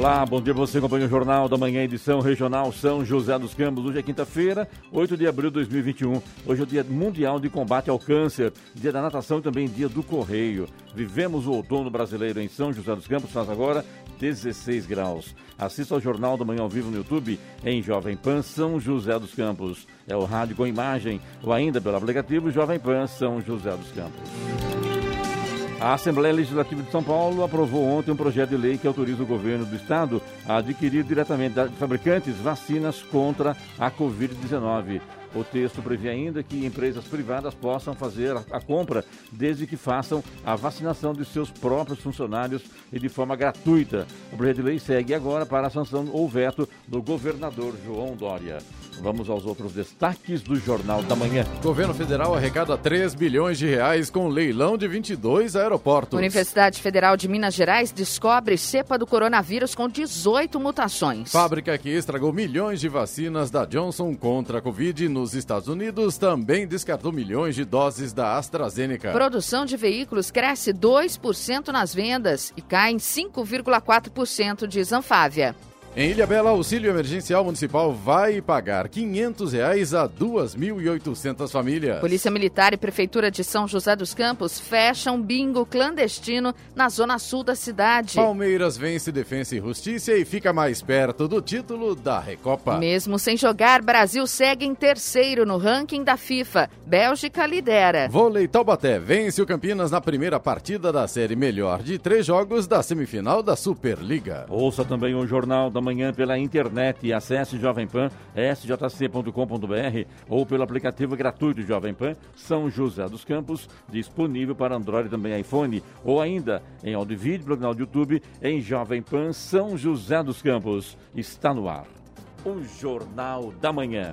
Olá, bom dia você acompanha o Jornal da Manhã, edição regional São José dos Campos. Hoje é quinta-feira, 8 de abril de 2021. Hoje é o Dia Mundial de Combate ao Câncer, Dia da Natação e também Dia do Correio. Vivemos o outono brasileiro em São José dos Campos, faz agora 16 graus. Assista ao Jornal da Manhã ao vivo no YouTube em Jovem Pan São José dos Campos. É o rádio com imagem ou ainda pelo aplicativo Jovem Pan São José dos Campos. A Assembleia Legislativa de São Paulo aprovou ontem um projeto de lei que autoriza o governo do estado a adquirir diretamente de fabricantes vacinas contra a Covid-19. O texto prevê ainda que empresas privadas possam fazer a compra desde que façam a vacinação de seus próprios funcionários e de forma gratuita. O projeto de lei segue agora para a sanção ou veto do governador João Dória. Vamos aos outros destaques do Jornal da Manhã. Governo Federal arrecada 3 bilhões de reais com leilão de 22 aeroportos. Universidade Federal de Minas Gerais descobre cepa do coronavírus com 18 mutações. Fábrica que estragou milhões de vacinas da Johnson contra a Covid nos Estados Unidos também descartou milhões de doses da AstraZeneca. Produção de veículos cresce 2% nas vendas e cai em 5,4%, diz Anfávia. Em Ilha Bela, auxílio emergencial municipal vai pagar 500 reais a 2.800 famílias. Polícia Militar e Prefeitura de São José dos Campos fecham bingo clandestino na zona sul da cidade. Palmeiras vence Defensa e Justiça e fica mais perto do título da Recopa. Mesmo sem jogar, Brasil segue em terceiro no ranking da FIFA. Bélgica lidera. Vôlei Taubaté vence o Campinas na primeira partida da série melhor de três jogos da semifinal da Superliga. Ouça também o Jornal da Manhã pela internet acesse Jovem Pan, sjc.com.br ou pelo aplicativo gratuito Jovem Pan São José dos Campos, disponível para Android e também iPhone, ou ainda em áudio e vídeo pelo canal do YouTube em Jovem Pan São José dos Campos. Está no ar. O Jornal da Manhã.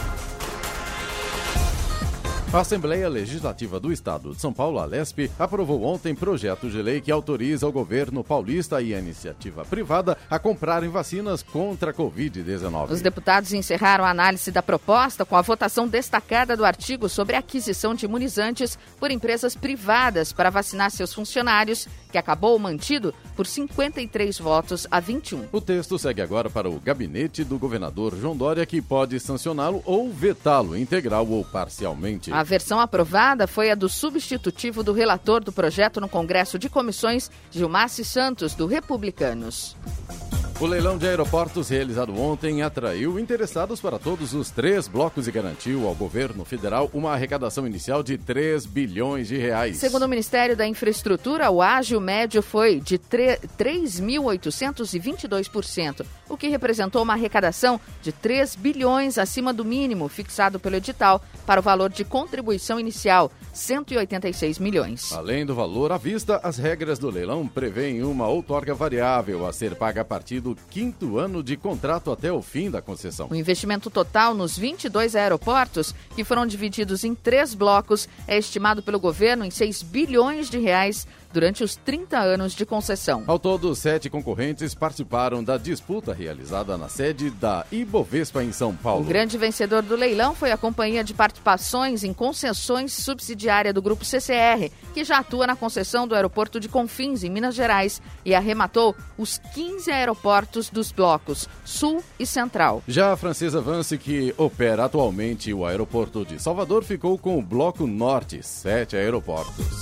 A Assembleia Legislativa do Estado de São Paulo, a LESP, aprovou ontem projeto de lei que autoriza o governo paulista e a iniciativa privada a comprarem vacinas contra a Covid-19. Os deputados encerraram a análise da proposta com a votação destacada do artigo sobre a aquisição de imunizantes por empresas privadas para vacinar seus funcionários, que acabou mantido por 53 votos a 21. O texto segue agora para o gabinete do governador João Dória, que pode sancioná-lo ou vetá-lo integral ou parcialmente. A versão aprovada foi a do substitutivo do relator do projeto no Congresso de Comissões, Gilmassi Santos, do Republicanos. O leilão de aeroportos realizado ontem atraiu interessados para todos os três blocos e garantiu ao governo federal uma arrecadação inicial de 3 bilhões de reais. Segundo o Ministério da Infraestrutura, o ágio médio foi de 3.822%, o que representou uma arrecadação de 3 bilhões acima do mínimo fixado pelo edital para o valor de contribuição inicial, 186 milhões. Além do valor à vista, as regras do leilão prevêem uma outorga variável a ser paga a partir do quinto ano de contrato até o fim da concessão. O investimento total nos 22 aeroportos, que foram divididos em três blocos, é estimado pelo governo em 6 bilhões de reais durante os 30 anos de concessão. Ao todo, sete concorrentes participaram da disputa realizada na sede da Ibovespa em São Paulo. O grande vencedor do leilão foi a Companhia de Participações em Concessões subsidiária do Grupo CCR, que já atua na concessão do aeroporto de Confins, em Minas Gerais, e arrematou os 15 aeroportos dos blocos Sul e Central. Já a francesa Vance, que opera atualmente o aeroporto de Salvador, ficou com o Bloco Norte, sete aeroportos.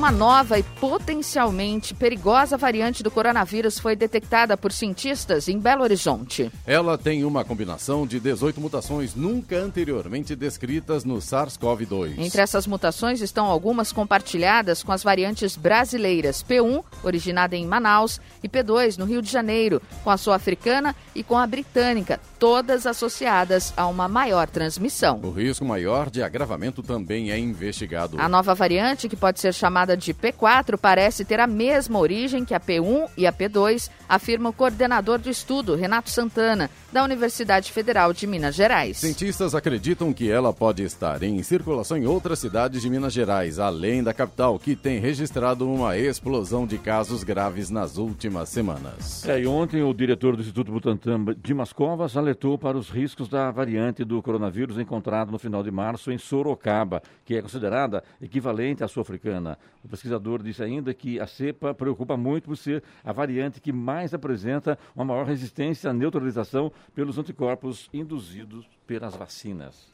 Uma nova e potencialmente perigosa variante do coronavírus foi detectada por cientistas em Belo Horizonte. Ela tem uma combinação de 18 mutações nunca anteriormente descritas no SARS-CoV-2. Entre essas mutações estão algumas compartilhadas com as variantes brasileiras P1, originada em Manaus, e P2, no Rio de Janeiro, com a sul-africana e com a britânica, todas associadas a uma maior transmissão. O risco maior de agravamento também é investigado. A nova variante, que pode ser chamada de P4, parece ter a mesma origem que a P1 e a P2, afirma o coordenador do estudo, Renato Santana, da Universidade Federal de Minas Gerais. Cientistas acreditam que ela pode estar em circulação em outras cidades de Minas Gerais, além da capital, que tem registrado uma explosão de casos graves nas últimas semanas. É, e ontem o diretor do Instituto Butantan, Dimas Covas, alertou para os riscos da variante do coronavírus encontrada no final de março em Sorocaba, que é considerada equivalente à sul-africana. O pesquisador disse ainda que a cepa preocupa muito por ser a variante que mais apresenta uma maior resistência à neutralização pelos anticorpos induzidos pelas vacinas.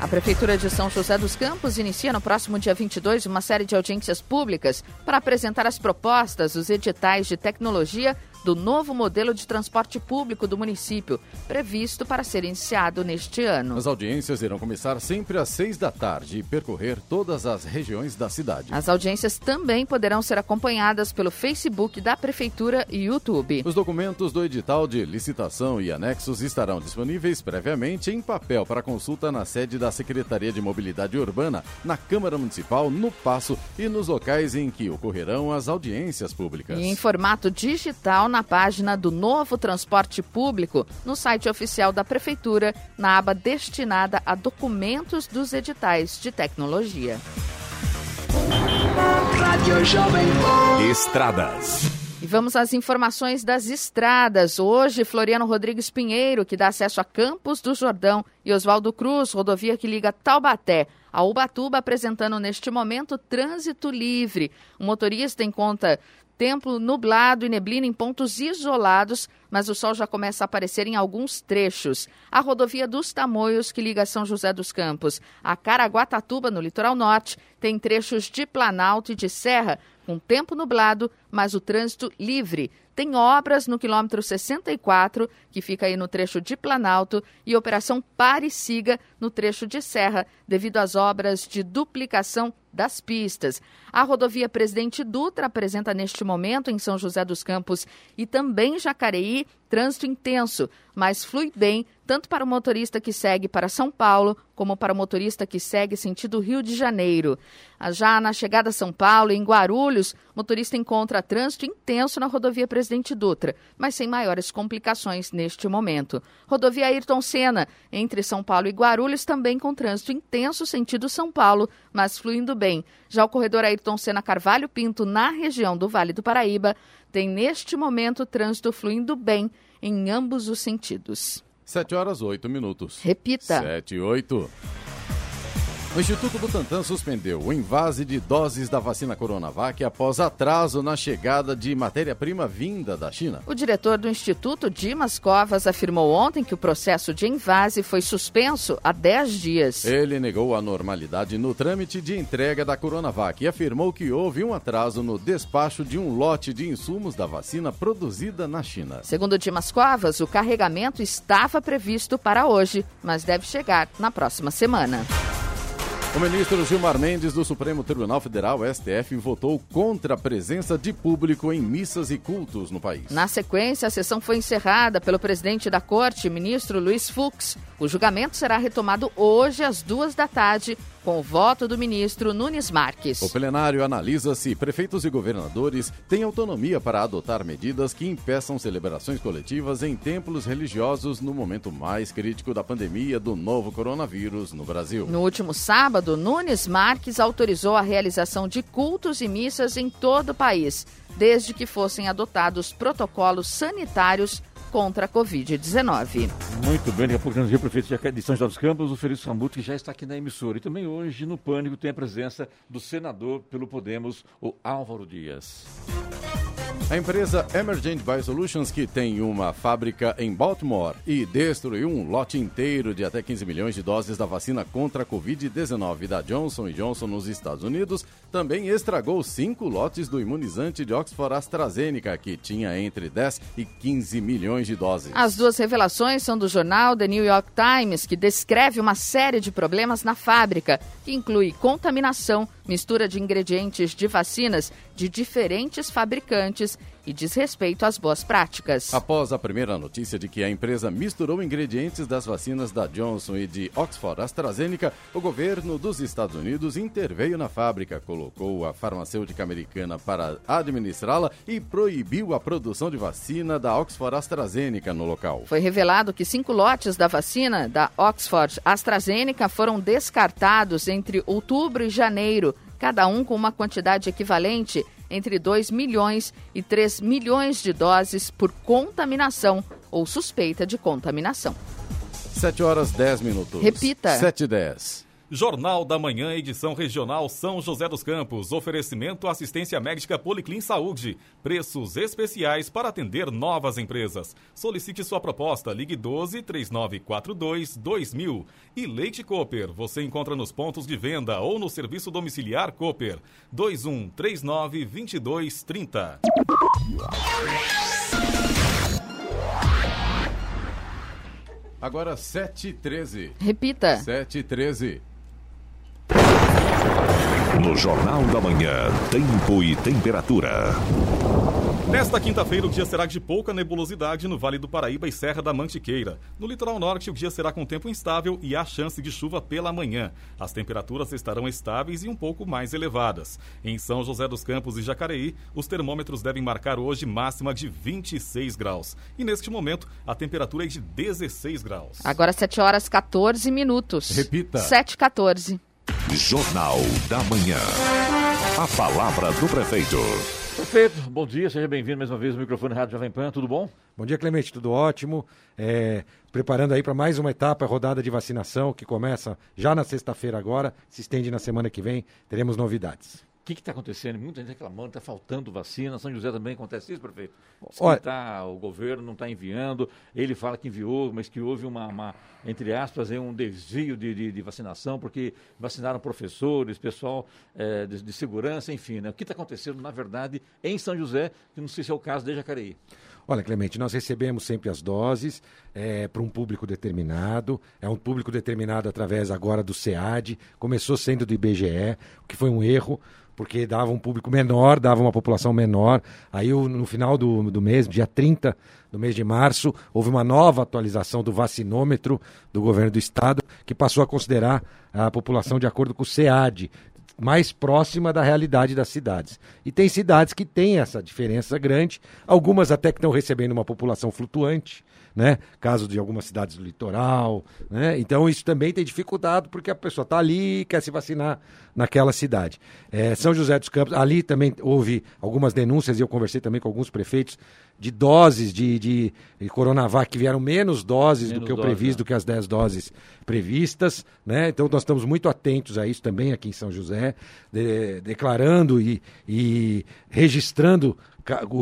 A Prefeitura de São José dos Campos inicia no próximo dia 22 uma série de audiências públicas para apresentar as propostas dos editais de tecnologia do novo modelo de transporte público do município, previsto para ser iniciado neste ano. As audiências irão começar sempre às seis da tarde e percorrer todas as regiões da cidade. As audiências também poderão ser acompanhadas pelo Facebook da Prefeitura e YouTube. Os documentos do edital de licitação e anexos estarão disponíveis previamente em papel para consulta na sede da Secretaria de Mobilidade Urbana, na Câmara Municipal, no Passo e nos locais em que ocorrerão as audiências públicas. E em formato digital na página do Novo Transporte Público, no site oficial da Prefeitura, na aba destinada a documentos dos editais de tecnologia. Estradas. E vamos às informações das estradas. Hoje, Floriano Rodrigues Pinheiro, que dá acesso a Campos do Jordão, e Oswaldo Cruz, rodovia que liga Taubaté a Ubatuba, apresentando neste momento trânsito livre. O motorista encontra tempo nublado e neblina em pontos isolados, mas o sol já começa a aparecer em alguns trechos. A rodovia dos Tamoios, que liga São José dos Campos a Caraguatatuba, no litoral norte, tem trechos de planalto e de serra, com tempo nublado, mas o trânsito livre. Tem obras no quilômetro 64, que fica aí no trecho de Planalto, e operação Pare Siga no trecho de Serra, devido às obras de duplicação das pistas. A rodovia Presidente Dutra apresenta neste momento em São José dos Campos e também Jacareí trânsito intenso, mas flui bem tanto para o motorista que segue para São Paulo como para o motorista que segue sentido Rio de Janeiro. Já na chegada a São Paulo, em Guarulhos, motorista encontra trânsito intenso na rodovia Presidente Dutra, mas sem maiores complicações neste momento. Rodovia Ayrton Senna, entre São Paulo e Guarulhos, também com trânsito intenso sentido São Paulo, mas fluindo bem. Já o corredor Ayrton Senna Carvalho Pinto, na região do Vale do Paraíba, tem neste momento trânsito fluindo bem em ambos os sentidos. 7 horas 8 minutos. Repita. 7 e 8. O Instituto Butantan suspendeu o invase de doses da vacina Coronavac após atraso na chegada de matéria-prima vinda da China. O diretor do Instituto, Dimas Covas, afirmou ontem que o processo de invase foi suspenso há 10 dias. Ele negou a normalidade no trâmite de entrega da Coronavac e afirmou que houve um atraso no despacho de um lote de insumos da vacina produzida na China. Segundo Dimas Covas, o carregamento estava previsto para hoje, mas deve chegar na próxima semana. O ministro Gilmar Mendes do Supremo Tribunal Federal, STF, votou contra a presença de público em missas e cultos no país. Na sequência, a sessão foi encerrada pelo presidente da corte, ministro Luiz Fux. O julgamento será retomado hoje às duas da tarde, com o voto do ministro Nunes Marques. O plenário analisa se prefeitos e governadores têm autonomia para adotar medidas que impeçam celebrações coletivas em templos religiosos no momento mais crítico da pandemia do novo coronavírus no Brasil. No último sábado, Nunes Marques autorizou a realização de cultos e missas em todo o país, desde que fossem adotados protocolos sanitários contra a Covid-19. Muito bem, daqui a pouco temos o prefeito de São José dos Campos, o Felício Rambuto, que já está aqui na emissora. E também hoje, no Pânico, tem a presença do senador pelo Podemos, o Álvaro Dias. A empresa Emergent Biosolutions, que tem uma fábrica em Baltimore e destruiu um lote inteiro de até 15 milhões de doses da vacina contra a Covid-19 da Johnson Johnson nos Estados Unidos, também estragou cinco lotes do imunizante de Oxford AstraZeneca, que tinha entre 10 e 15 milhões de doses. As duas revelações são do jornal The New York Times, que descreve uma série de problemas na fábrica, que inclui contaminação, mistura de ingredientes de vacinas de diferentes fabricantes e diz respeito às boas práticas. Após a primeira notícia de que a empresa misturou ingredientes das vacinas da Johnson e de Oxford AstraZeneca, o governo dos Estados Unidos interveio na fábrica, colocou a farmacêutica americana para administrá-la e proibiu a produção de vacina da Oxford AstraZeneca no local. Foi revelado que cinco lotes da vacina da Oxford AstraZeneca foram descartados entre outubro e janeiro, cada um com uma quantidade equivalente entre 2 milhões e 3 milhões de doses por contaminação ou suspeita de contaminação. 7 horas 10 minutos. Repita. 7 e 10. Jornal da Manhã, edição regional São José dos Campos. Oferecimento assistência médica Policlin Saúde. Preços especiais para atender novas empresas. Solicite sua proposta. Ligue 12 3942 2000. E Leite Cooper. Você encontra nos pontos de venda ou no serviço domiciliar Cooper. 21 39 22 30. Agora 7 e 13. Repita. 7 e 13. No Jornal da Manhã, tempo e temperatura. Nesta quinta-feira, o dia será de pouca nebulosidade no Vale do Paraíba e Serra da Mantiqueira. No litoral norte, o dia será com tempo instável e há chance de chuva pela manhã. As temperaturas estarão estáveis e um pouco mais elevadas. Em São José dos Campos e Jacareí, os termômetros devem marcar hoje máxima de 26 graus. E neste momento, a temperatura é de 16 graus. Agora 7 horas 14 minutos. Repita. 7 14. Jornal da Manhã. A palavra do prefeito. Prefeito, bom dia, seja bem-vindo mais uma vez ao microfone Rádio Jovem Pan, tudo bom? Bom dia, Clemente, tudo ótimo. É, preparando aí para mais uma etapa, a rodada de vacinação, que começa já na sexta-feira agora, se estende na semana que vem, teremos novidades. O que está acontecendo? Muita gente reclamando, está faltando vacina. São José também acontece isso, prefeito? Olha- tá, o governo não está enviando, ele fala que enviou, mas que houve uma, uma, entre aspas, um desvio de, de, de vacinação, porque vacinaram professores, pessoal eh, de, de segurança, enfim. Né? O que está acontecendo, na verdade, em São José, que não sei se é o caso de Jacareí. Olha, Clemente, nós recebemos sempre as doses para um público determinado, é um público determinado através agora do SEAD, começou sendo do IBGE, o que foi um erro, porque dava um público menor, dava uma população menor. Aí no final do, do mês, dia 30 do mês de março, houve uma nova atualização do vacinômetro do governo do estado, que passou a considerar a população de acordo com o SEAD, mais próxima da realidade das cidades. E tem cidades que têm essa diferença grande, algumas até que estão recebendo uma população flutuante, né? Caso de algumas cidades do litoral, né? Então isso também tem dificuldade porque a pessoa está ali e quer se vacinar naquela cidade. É, São José dos Campos, ali também houve algumas denúncias e eu conversei também com alguns prefeitos de doses de, de, de Coronavac que vieram menos doses Menos do que o dose, previsto, né? do que as 10 doses previstas, né? Então nós estamos muito atentos a isso também aqui em São José, de- declarando e, e registrando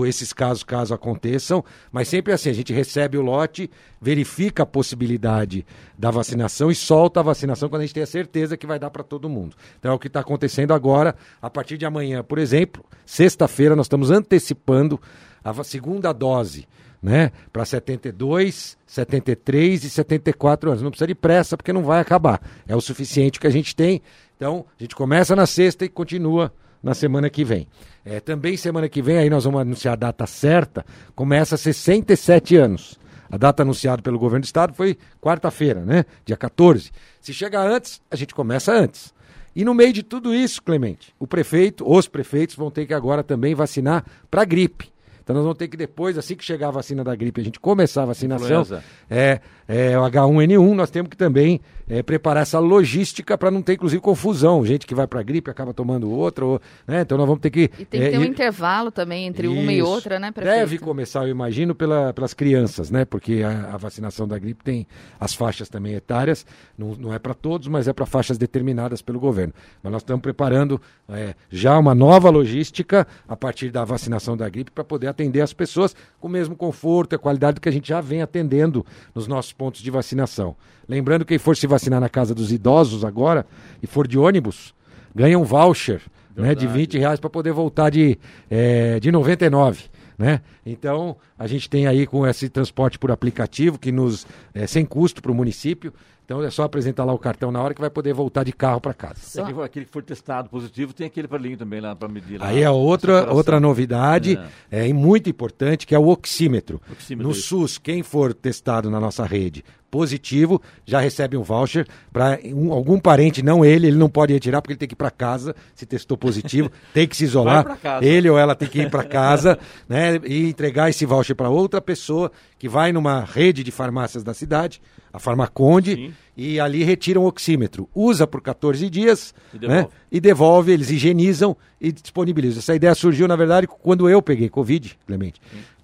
esses casos caso aconteçam, mas sempre assim, a gente recebe o lote, verifica a possibilidade da vacinação e solta a vacinação quando a gente tem a certeza que vai dar para todo mundo. Então é o que está acontecendo agora, a partir de amanhã, por exemplo, sexta-feira nós estamos antecipando a segunda dose né? Para 72, 73 e 74 anos. Não precisa de pressa, porque não vai acabar. É o suficiente que a gente tem. Então, a gente começa na sexta e continua na semana que vem. É, também semana que vem, aí nós vamos anunciar a data certa, começa 67 anos. A data anunciada pelo governo do estado foi quarta-feira, né? Dia 14. Se chegar antes, a gente começa antes. E no meio de tudo isso, Clemente, o prefeito, os prefeitos vão ter que agora também vacinar para gripe. Então nós vamos ter que depois, assim que chegar a vacina da gripe, a gente começar a vacinação, Influenza. é, é, o H1N1, nós temos que também é, preparar essa logística para não ter, inclusive, confusão. Gente que vai para a gripe acaba tomando outra, ou, né? Então nós vamos ter que... E tem que é, ter um intervalo também entre uma e Isso. outra, né, prefeito? Deve começar, eu imagino, pela- pelas crianças, né? Porque a, a vacinação da gripe tem as faixas também etárias, não, não é para todos, mas é para faixas determinadas pelo governo. Mas nós estamos preparando é, já uma nova logística a partir da vacinação da gripe para poder atender as pessoas com o mesmo conforto e a qualidade que a gente já vem atendendo nos nossos pontos de vacinação. Lembrando que quem for se vacinar na casa dos idosos agora e for de ônibus, ganha um voucher né, de 20 reais para poder voltar de, é, de 99. Né? Então, a gente tem aí com esse transporte por aplicativo, que nos é sem custo para o município. Então, é só apresentar lá o cartão na hora que vai poder voltar de carro para casa. Tem aquele, aquele que for testado positivo, tem aquele aparelhinho também lá para medir. lá Aí é outra, outra novidade, é. e muito importante, que é o oxímetro. Oxímetro, no. SUS, quem for testado na nossa rede positivo, já recebe um voucher para algum parente, não ele, ele não pode retirar porque ele tem que ir para casa, se testou positivo, tem que se isolar. Ele ou ela tem que ir para casa, né, e entregar esse voucher para outra pessoa que vai numa rede de farmácias da cidade, a Farmaconde, Sim. e ali retira um oxímetro. Usa por 14 dias, E né? devolve. e devolve, eles higienizam e disponibilizam. Essa ideia surgiu, na verdade, quando eu peguei Covid, Clemente.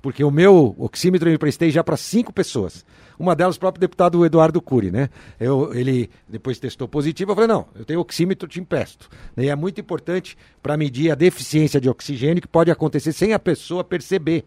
Porque o meu oxímetro eu emprestei já para cinco pessoas. Uma delas, o próprio deputado Eduardo Cury, né? Eu, ele depois testou positivo, eu falei, não, eu tenho oxímetro, te empresto. E é muito importante para medir a deficiência de oxigênio que pode acontecer sem a pessoa perceber.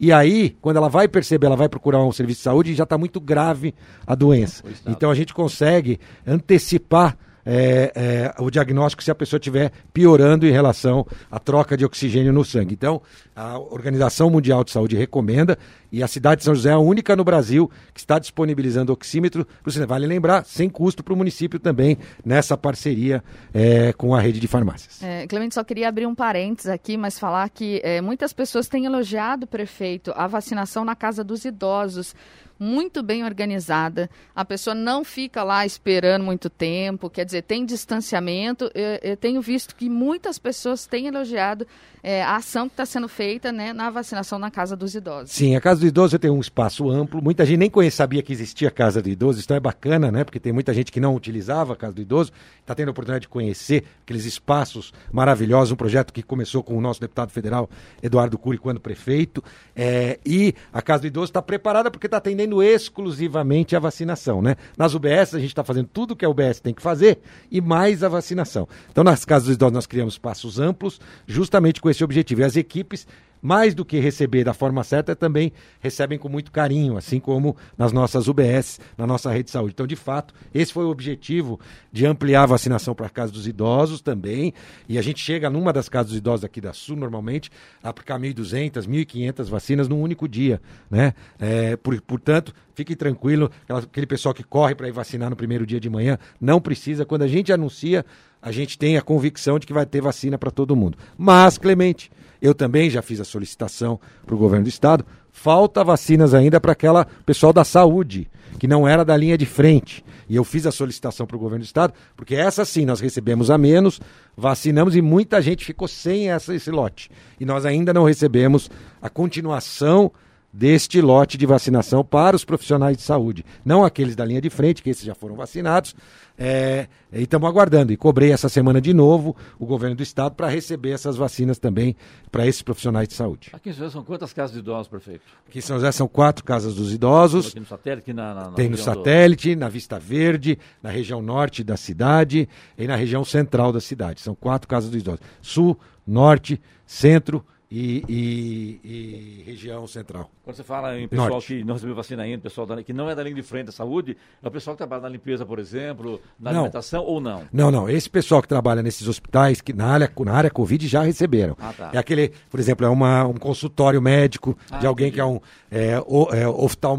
E aí, quando ela vai perceber, ela vai procurar um serviço de saúde e já está muito grave a doença. Então a gente consegue antecipar é, é, o diagnóstico se a pessoa estiver piorando em relação à troca de oxigênio no sangue. Então, a Organização Mundial de Saúde recomenda e a cidade de São José é a única no Brasil que está disponibilizando oxímetro. Vale lembrar, sem custo para o município também, nessa parceria é, com a rede de farmácias. É, Clemente, só queria abrir um parênteses aqui, mas falar que é, muitas pessoas têm elogiado, prefeito, a vacinação na casa dos idosos. Muito bem organizada, a pessoa não fica lá esperando muito tempo, quer dizer, tem distanciamento. Eu, eu tenho visto que muitas pessoas têm elogiado é, a ação que está sendo feita né, na vacinação na casa dos idosos. Sim, a Casa do Idoso tem um espaço amplo. Muita gente nem conhecia, sabia que existia a Casa do Idoso. Isso é bacana, né? Porque tem muita gente que não utilizava a Casa do Idoso. Está tendo a oportunidade de conhecer aqueles espaços maravilhosos. Um projeto que começou com o nosso deputado federal Eduardo Cury quando prefeito. É, e a Casa do Idoso está preparada porque está atendendo exclusivamente a vacinação, né? Nas UBS a gente está fazendo tudo que a UBS tem que fazer e mais a vacinação. Então nas Casas dos Idosos nós criamos espaços amplos justamente com esse objetivo. E as equipes mais do que receber da forma certa, também recebem com muito carinho, assim como nas nossas UBS, na nossa rede de saúde. Então, de fato, esse foi o objetivo de ampliar a vacinação para casa dos idosos também. E a gente chega numa das casas dos idosos aqui da Sul, normalmente, a aplicar 1.200, 1.500 vacinas num único dia. Né? É, por, portanto, fique tranquilo, aquele pessoal que corre para ir vacinar no primeiro dia de manhã, não precisa. Quando a gente anuncia, a gente tem a convicção de que vai ter vacina para todo mundo. Mas, Clemente, eu também já fiz a solicitação para o governo do estado. Falta vacinas ainda para aquela pessoal da saúde, que não era da linha de frente. E eu fiz a solicitação para o governo do estado, porque essa sim nós recebemos a menos, vacinamos e muita gente ficou sem essa, esse lote. E nós ainda não recebemos a continuação deste lote de vacinação para os profissionais de saúde. Não aqueles da linha de frente, que esses já foram vacinados. É, e estamos aguardando. E cobrei essa semana de novo o governo do estado para receber essas vacinas também para esses profissionais de saúde. Aqui em São José são quantas casas de idosos, prefeito? Aqui em São José são quatro casas dos idosos. Aqui no satélite, na, na, na Tem no região do- satélite, na Vista Verde, na região norte da cidade e na região central da cidade. São quatro casas dos idosos. Sul, norte, centro e, e- e região central. Quando você fala em pessoal Norte. que não recebeu vacina ainda, pessoal da- que não é da linha de frente da saúde, é o pessoal que trabalha na limpeza, por exemplo, na Não. alimentação ou não? Não, não. Esse pessoal que trabalha nesses hospitais, que na área, na área Covid já receberam. Ah, tá. É aquele, por exemplo, é uma, um consultório médico de Ah, alguém entendi. que é um é, o- é,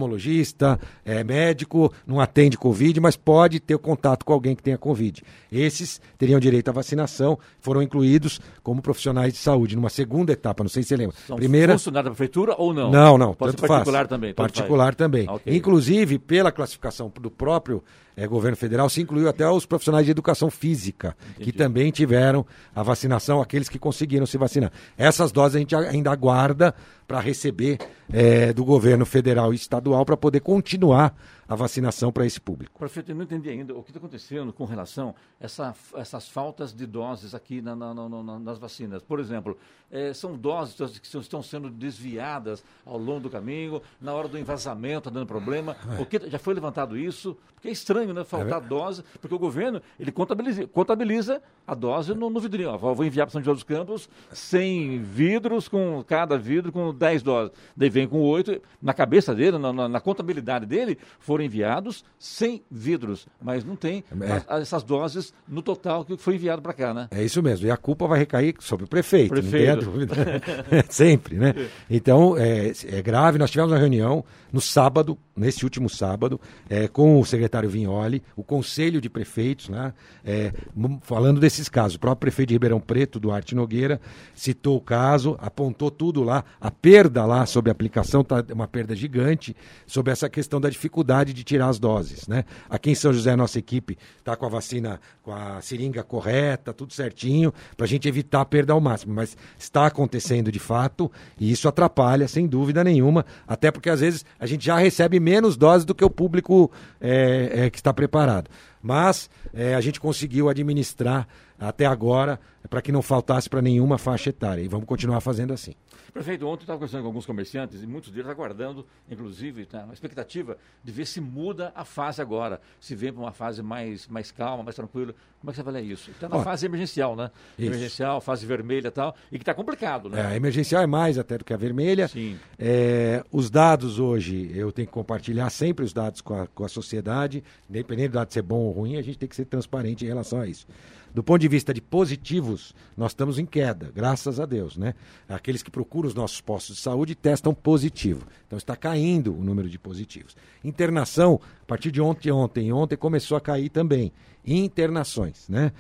oftalmologista, é médico, não atende Covid, mas pode ter contato com alguém que tenha Covid. Esses teriam direito à vacinação, foram incluídos como profissionais de saúde numa segunda etapa. Etapa, não sei se você lembra. São Primeira, funcionário da prefeitura ou não? não, não, Pode ser particular faz. também. Particular faz. também. Ok. Inclusive, pela classificação do próprio eh, governo federal, se incluiu até os profissionais de educação física, que também tiveram a vacinação, aqueles que conseguiram se vacinar. Essas doses a gente ainda aguarda para receber eh, do governo federal e estadual para poder continuar a vacinação para esse público. Prefeito, eu não entendi ainda o que está acontecendo com relação a essa, essas faltas de doses aqui na- na- na- na- nas vacinas. Por exemplo, eh, são doses que estão- sendo desviadas ao longo do caminho, na hora do envasamento, está dando problema. O que, já foi levantado isso? Porque é estranho, né? Faltar dose, porque o governo ele contabiliza, contabiliza a dose no, no vidrinho. Ó, vou enviar para São José dos Campos 100 vidros, com cada vidro com 10 doses. Daí vem com 8. Na cabeça dele, na, na- contabilidade dele, foram enviados 100 vidros, mas não tem É. as- as- essas doses no total que foi enviado para cá, né? É isso mesmo. E a culpa vai recair sobre o prefeito, não tem a Prefeito. dúvida. Sempre, né? Então, é, é grave. Nós tivemos uma reunião no sábado, nesse último sábado, é, com o secretário Vignoli, o conselho de prefeitos, né? É, falando desses casos. O próprio prefeito de Ribeirão Preto, Duarte Nogueira, citou o caso, apontou tudo lá. A perda lá sobre a aplicação está uma perda gigante sobre essa questão da dificuldade de tirar as doses, né? Aqui em São José, a nossa equipe está com a vacina, com a seringa correta, tudo certinho, para a gente evitar a perda ao máximo. Mas está acontecendo de fato e isso atrapalha, sem dúvida nenhuma, até porque às vezes a gente já recebe menos doses do que o público é, é, que está preparado. Mas é, a gente conseguiu administrar até agora para que não faltasse para nenhuma faixa etária e vamos continuar fazendo assim. Prefeito, ontem eu estava conversando com alguns comerciantes e muitos deles aguardando, inclusive, tá, uma expectativa de ver se muda a fase agora, se vem para uma fase mais, mais calma, mais tranquila. Como é que você avalia isso? Está na Ó, fase emergencial, né? isso. Emergencial, fase vermelha e tal, e que está complicado, É, né? a emergencial é mais até do que a vermelha. Sim. É, os dados hoje, eu tenho que compartilhar sempre os dados com a, com a sociedade, independente do dado ser bom ou ruim, a gente tem que ser transparente em relação a isso. Do ponto de vista de positivos, nós estamos em queda, graças a Deus, né? Aqueles que procuram os nossos postos de saúde testam positivo. Então está caindo o número de positivos. Internação, partir de ontem, ontem, ontem começou a cair também. Internações, né?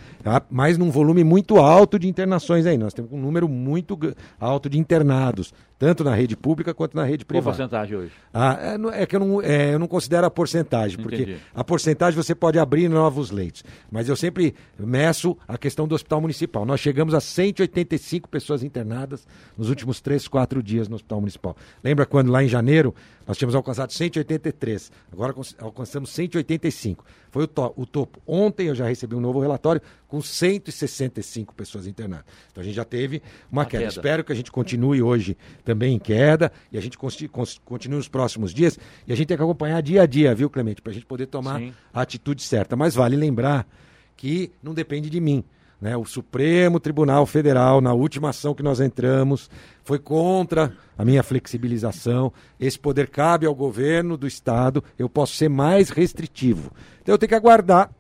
Mas num volume muito alto de internações aí. Nós temos um número muito alto de internados, tanto na rede pública quanto na rede Qual privada. porcentagem hoje? Ah, é, é que eu não, é, eu não considero a porcentagem, porque Entendi. a porcentagem você pode abrir novos leitos. Mas eu sempre meço a questão do hospital municipal. Nós chegamos a 185 pessoas internadas nos últimos 3, 4 dias no hospital municipal. Lembra quando lá em janeiro nós tínhamos alcançado 183, agora alcan- alcançamos 185. Foi o, to- o topo. Ontem eu já recebi um novo relatório com 165 pessoas internadas. Então a gente já teve uma Uma queda. queda. Espero que a gente continue hoje também em queda e a gente continue nos próximos dias. E a gente tem que acompanhar dia a dia, viu, Clemente? Para a gente poder tomar Sim. a atitude certa. Mas vale lembrar que não depende de mim. Né? O Supremo Tribunal Federal, na última ação que nós entramos, foi contra a minha flexibilização. Esse poder cabe ao governo do Estado. Eu posso ser mais restritivo. Então eu tenho que aguardar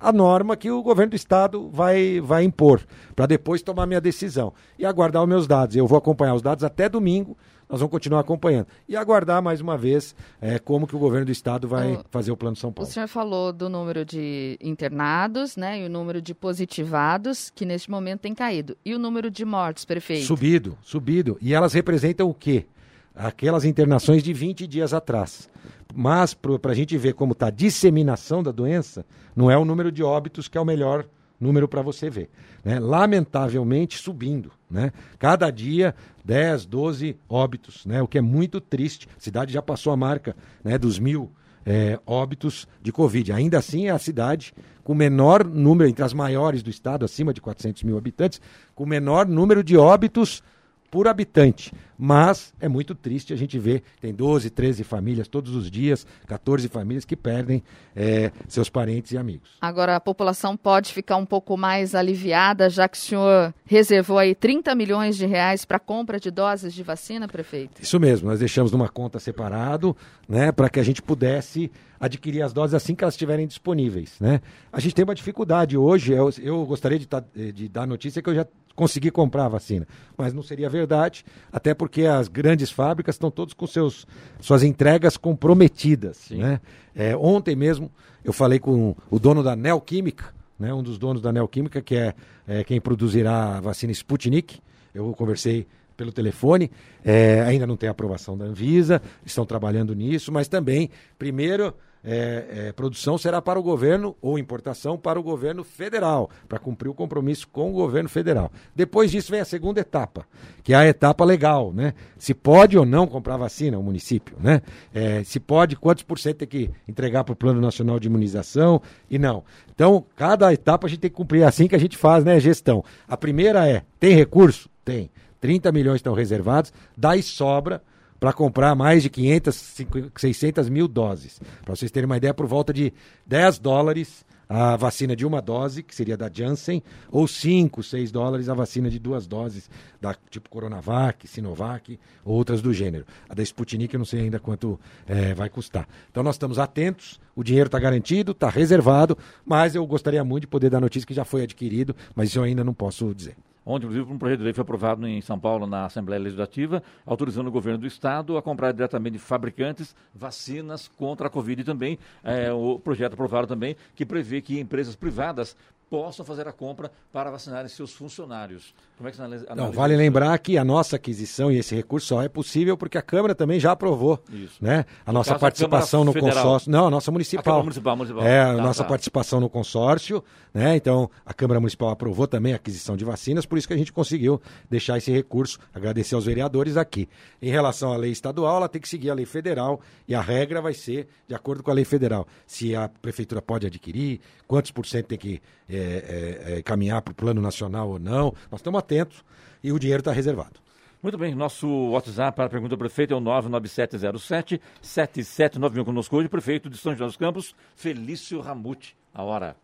a norma que o governo do estado vai, vai impor, para depois tomar minha decisão. E aguardar os meus dados. Eu vou acompanhar os dados até domingo, nós vamos continuar acompanhando. E aguardar mais uma vez eh, como que o governo do estado vai O- fazer o plano São O Paulo. senhor falou do número de internados, né, e o número de positivados, que neste momento tem caído. E o número de mortes, prefeito? Subido, subido. E elas representam o quê? Aquelas internações de 20 dias atrás. Mas, para a gente ver como está a disseminação da doença, não é o número de óbitos que é o melhor número para você ver. Né? Lamentavelmente subindo. Né? Cada dia, 10, 12 óbitos, né? o que é muito triste. A cidade já passou a marca né, dos mil é, óbitos de Covid. Ainda assim, é a cidade com o menor número, entre as maiores do estado, acima de 400 mil habitantes, com o menor número de óbitos por habitante. Mas é muito triste a gente ver, tem 12, 13 famílias todos os dias, 14 famílias que perdem é, seus parentes e amigos. Agora a população pode ficar um pouco mais aliviada, já que o senhor reservou aí 30 milhões de reais para compra de doses de vacina, prefeito? Isso mesmo, nós deixamos numa conta separado, né, para que a gente pudesse adquirir as doses assim que elas estiverem disponíveis, né? A gente tem uma dificuldade hoje, eu, eu gostaria de, tá- de dar notícia que eu já consegui comprar a vacina, mas não seria verdade, até porque as grandes fábricas estão todos com seus, suas entregas comprometidas, né? É, ontem mesmo eu falei com o dono da Neoquímica, né, um dos donos da Neoquímica, que é, é quem produzirá a vacina Sputnik, eu conversei pelo telefone. É, ainda não tem aprovação da Anvisa, estão trabalhando nisso, mas também, primeiro, é, é, produção será para o governo ou importação para o governo federal, para cumprir o compromisso com o governo federal. Depois disso vem a segunda etapa, que é a etapa legal, né? Se pode ou não comprar vacina o município, né? É, se pode, quantos por cento tem que entregar para o Plano Nacional de Imunização e não. Então, cada etapa a gente tem que cumprir é assim que a gente faz, né? Gestão. A primeira é, tem recurso? Tem. 30 milhões estão reservados, daí sobra para comprar mais de 500, 600 mil doses. Para vocês terem uma ideia, por volta de 10 dólares a vacina de uma dose, que seria da Janssen, ou 5, 6 dólares a vacina de duas doses, da tipo Coronavac, Sinovac, ou outras do gênero. A da Sputnik eu não sei ainda quanto é, vai custar. Então nós estamos atentos, o dinheiro está garantido, está reservado, mas eu gostaria muito de poder dar notícia que já foi adquirido, mas isso eu ainda não posso dizer. Ontem, inclusive, um projeto de lei foi aprovado em São Paulo, na Assembleia Legislativa, autorizando o governo do Estado a comprar diretamente de fabricantes vacinas contra a Covid também. É, o projeto aprovado também, que prevê que empresas privadas possam fazer a compra para vacinar seus funcionários. Como é que você analisa, Não, vale isso? lembrar que a nossa aquisição e esse recurso só é possível porque a Câmara também já aprovou. Isso. Né? A no nossa caso, participação a no federal. consórcio. Não, a nossa municipal. A municipal, municipal. É, a tá, nossa tá. participação no consórcio, né? Então, a Câmara Municipal aprovou também a aquisição de vacinas, por isso que a gente conseguiu deixar esse recurso. Agradecer aos vereadores aqui. Em relação à lei estadual, ela tem que seguir a lei federal e a regra vai ser de acordo com a lei federal. Se a prefeitura pode adquirir, quantos por cento tem que é, é, é, caminhar para o plano nacional ou não. Nós estamos atentos e o dinheiro está reservado. Muito bem, nosso WhatsApp para a pergunta do prefeito é o 99707-7791 conosco hoje, prefeito de São José dos Campos, Felício Ramute. A hora.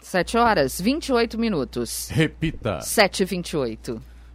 7 horas, 28 minutos. Repita. 7h28.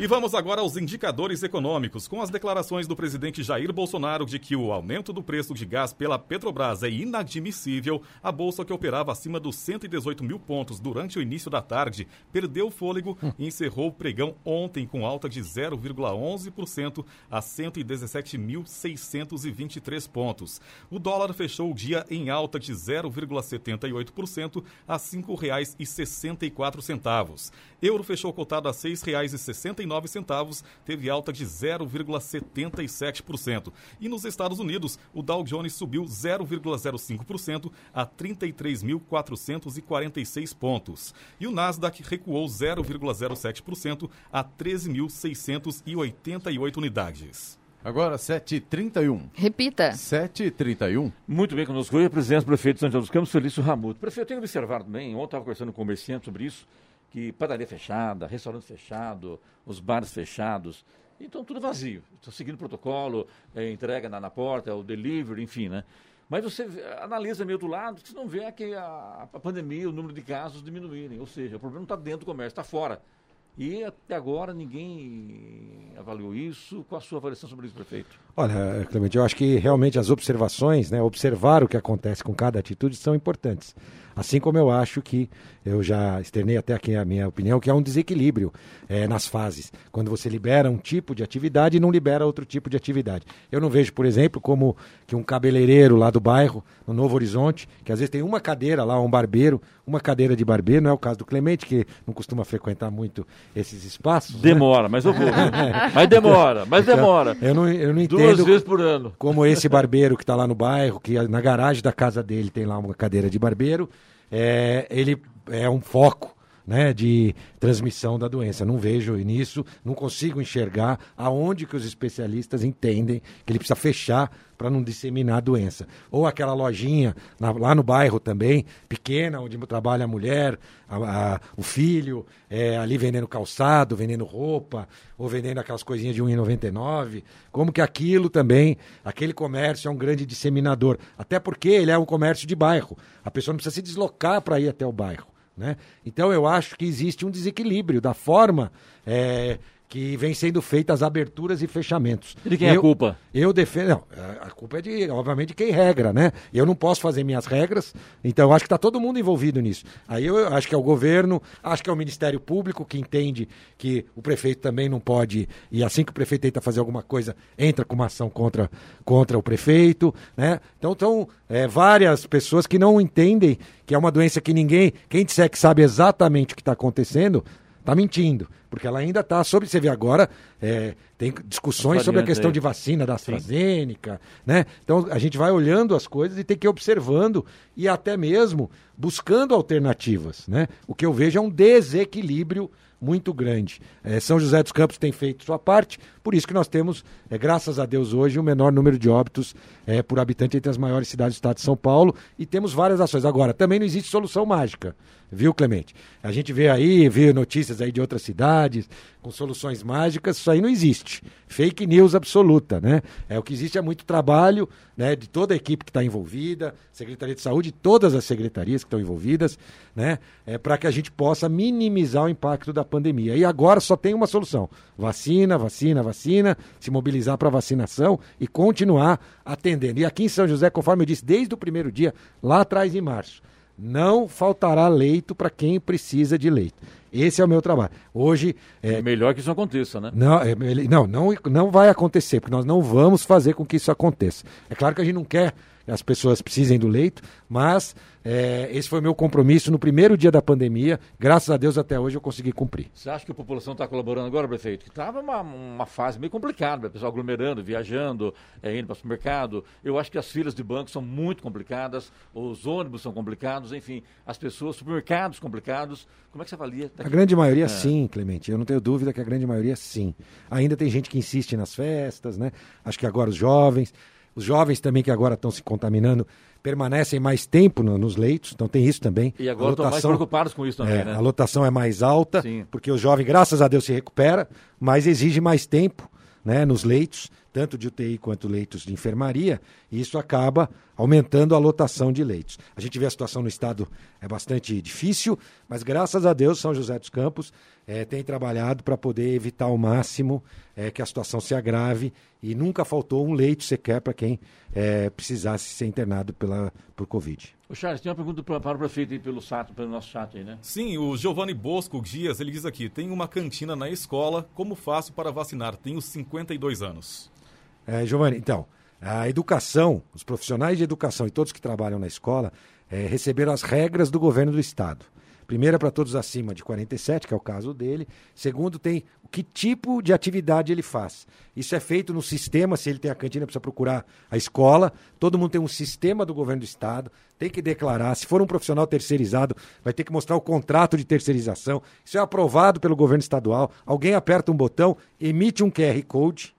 E vamos agora aos indicadores econômicos, com as declarações do presidente Jair Bolsonaro de que o aumento do preço de gás pela Petrobras é inadmissível. A bolsa que operava acima dos 118 mil pontos durante o início da tarde perdeu fôlego e encerrou o pregão ontem com alta de 0,11% a 117.623 pontos. O dólar fechou o dia em alta de 0,78% a R$ 5,64. Euro fechou cotado a R$ 6,69 centavos, teve alta de 0,77%. E nos Estados Unidos, o Dow Jones subiu 0,05% a 33.446 pontos. E o Nasdaq recuou 0,07% a 13.688 unidades. Agora, 7h31. Repita. 7h31. Muito bem, conosco hoje a presença do prefeito de São José dos Campos, Felício Ramuto. Prefeito, eu tenho observado também, ontem estava conversando com o comerciante sobre isso, que padaria fechada, restaurante fechado, os bares fechados. Então tudo vazio. Estou seguindo o protocolo, é, entrega na, na porta, o delivery, enfim, né? Mas você analisa meio do lado, você não vê que a, a pandemia, o número de casos diminuírem. Ou seja, o problema não está dentro do comércio, está fora. E até agora ninguém avaliou isso. Qual a sua avaliação sobre isso, prefeito? Olha, Clemente, eu acho que realmente as observações, né, observar o que acontece com cada atitude são importantes. Assim como eu acho que, eu já externei até aqui a minha opinião, que há um desequilíbrio é, nas fases. Quando você libera um tipo de atividade e não libera outro tipo de atividade. Eu não vejo, por exemplo, como que um cabeleireiro lá do bairro, no Novo Horizonte, que às vezes tem uma cadeira lá, um barbeiro, uma cadeira de barbeiro, não é o caso do Clemente, que não costuma frequentar muito esses espaços. Né? Demora, né? mas eu vou. mas demora, mas então, demora. Eu não, eu não entendo. Duas vezes por ano. Como esse barbeiro que está lá no bairro, que na garagem da casa dele tem lá uma cadeira de barbeiro é, ele é um foco né, de transmissão da doença. Não vejo nisso, não consigo enxergar aonde que os especialistas entendem que ele precisa fechar para não disseminar a doença. Ou aquela lojinha na, lá no bairro também, pequena, onde trabalha a mulher, a, a, o filho, é, ali vendendo calçado, vendendo roupa, ou vendendo aquelas coisinhas de 1,99. Como que aquilo também, aquele comércio é um grande disseminador. Até porque ele é um comércio de bairro. A pessoa não precisa se deslocar para ir até o bairro. Né? Então eu acho que existe um desequilíbrio da forma é, que vem sendo feitas aberturas e fechamentos. E de quem é a culpa? Eu defendo. Não, a culpa é de, obviamente, de quem regra, né? Eu não posso fazer minhas regras, então eu acho que está todo mundo envolvido nisso. Aí eu acho que é o governo, acho que é o Ministério Público que entende que o prefeito também não pode, e assim que o prefeito tenta fazer alguma coisa, entra com uma ação contra, contra o prefeito, né? Então, são é, várias pessoas que não entendem que é uma doença que ninguém, quem disser que sabe exatamente o que está acontecendo, está mentindo. Porque ela ainda está sobre. Você vê agora, é, tem discussões sobre a questão aí. de vacina da AstraZeneca, né? Então a gente vai olhando as coisas e tem que ir observando e até mesmo buscando alternativas, né? O que eu vejo é um desequilíbrio muito grande. É, São José dos Campos tem feito sua parte, por isso que nós temos, é, graças a Deus, hoje o menor número de óbitos é, por habitante entre as maiores cidades do estado de São Paulo e temos várias ações. Agora, também não existe solução mágica, viu, Clemente? A gente vê aí, vê notícias aí de outras cidades com soluções mágicas, isso aí não existe. Fake news absoluta, né? É o que existe é muito trabalho, né, de toda a equipe que está envolvida, Secretaria de Saúde, todas as secretarias que estão envolvidas, né, é para que a gente possa minimizar o impacto da pandemia. E agora só tem uma solução: vacina, vacina, vacina, se mobilizar para vacinação e continuar atendendo. E aqui em São José, conforme eu disse, desde o primeiro dia, lá atrás em março, não faltará leito para quem precisa de leito. Esse é o meu trabalho. Hoje. É, melhor que isso aconteça, né? Não, é, não, não, não vai acontecer, porque nós não vamos fazer com que isso aconteça. É claro que a gente não quer que as pessoas precisem do leito, mas é, esse foi meu compromisso no primeiro dia da pandemia. Graças a Deus, até hoje eu consegui cumprir. Você acha que a população está colaborando agora, prefeito? Que estava uma, uma fase meio complicada, o pessoal aglomerando, viajando, é, indo para o supermercado. Eu acho que as filas de banco são muito complicadas, os ônibus são complicados, enfim, as pessoas, supermercados complicados. Como é que você avalia? A grande maioria, é. sim, Clemente. Eu não tenho dúvida que a grande maioria, sim. Ainda tem gente que insiste nas festas, né? Acho que agora os jovens. Os jovens também que agora estão se contaminando permanecem mais tempo no, nos leitos, então tem isso também. E agora estão mais preocupados com isso também, é, né? A lotação é mais alta, Sim. porque o jovem, graças a Deus, se recupera, mas exige mais tempo né, nos leitos, tanto de UTI quanto leitos de enfermaria, e isso acaba aumentando a lotação de leitos. A gente vê a situação no estado é bastante difícil, mas graças a Deus São José dos Campos é, tem trabalhado para poder evitar ao máximo é, que a situação se agrave e nunca faltou um leito sequer para quem é, precisasse ser internado pela, por Covid. O Charles, tem uma pergunta para, para o prefeito aí pelo, chat, pelo nosso chat aí, né? Sim, o Giovanni Bosco Dias, ele diz aqui, tem uma cantina na escola, como faço para vacinar? Tenho 52 anos. É, Giovanni, então, a educação, os profissionais de educação e todos que trabalham na escola é, receberam as regras do governo do estado. Primeiro é para todos acima de 47, que é o caso dele. Segundo, tem que tipo de atividade ele faz. Isso é feito no sistema, se ele tem a cantina, precisa procurar a escola. Todo mundo tem um sistema do governo do estado, tem que declarar. Se for um profissional terceirizado, vai ter que mostrar o contrato de terceirização. Isso é aprovado pelo governo estadual. Alguém aperta um botão, emite um QR Code,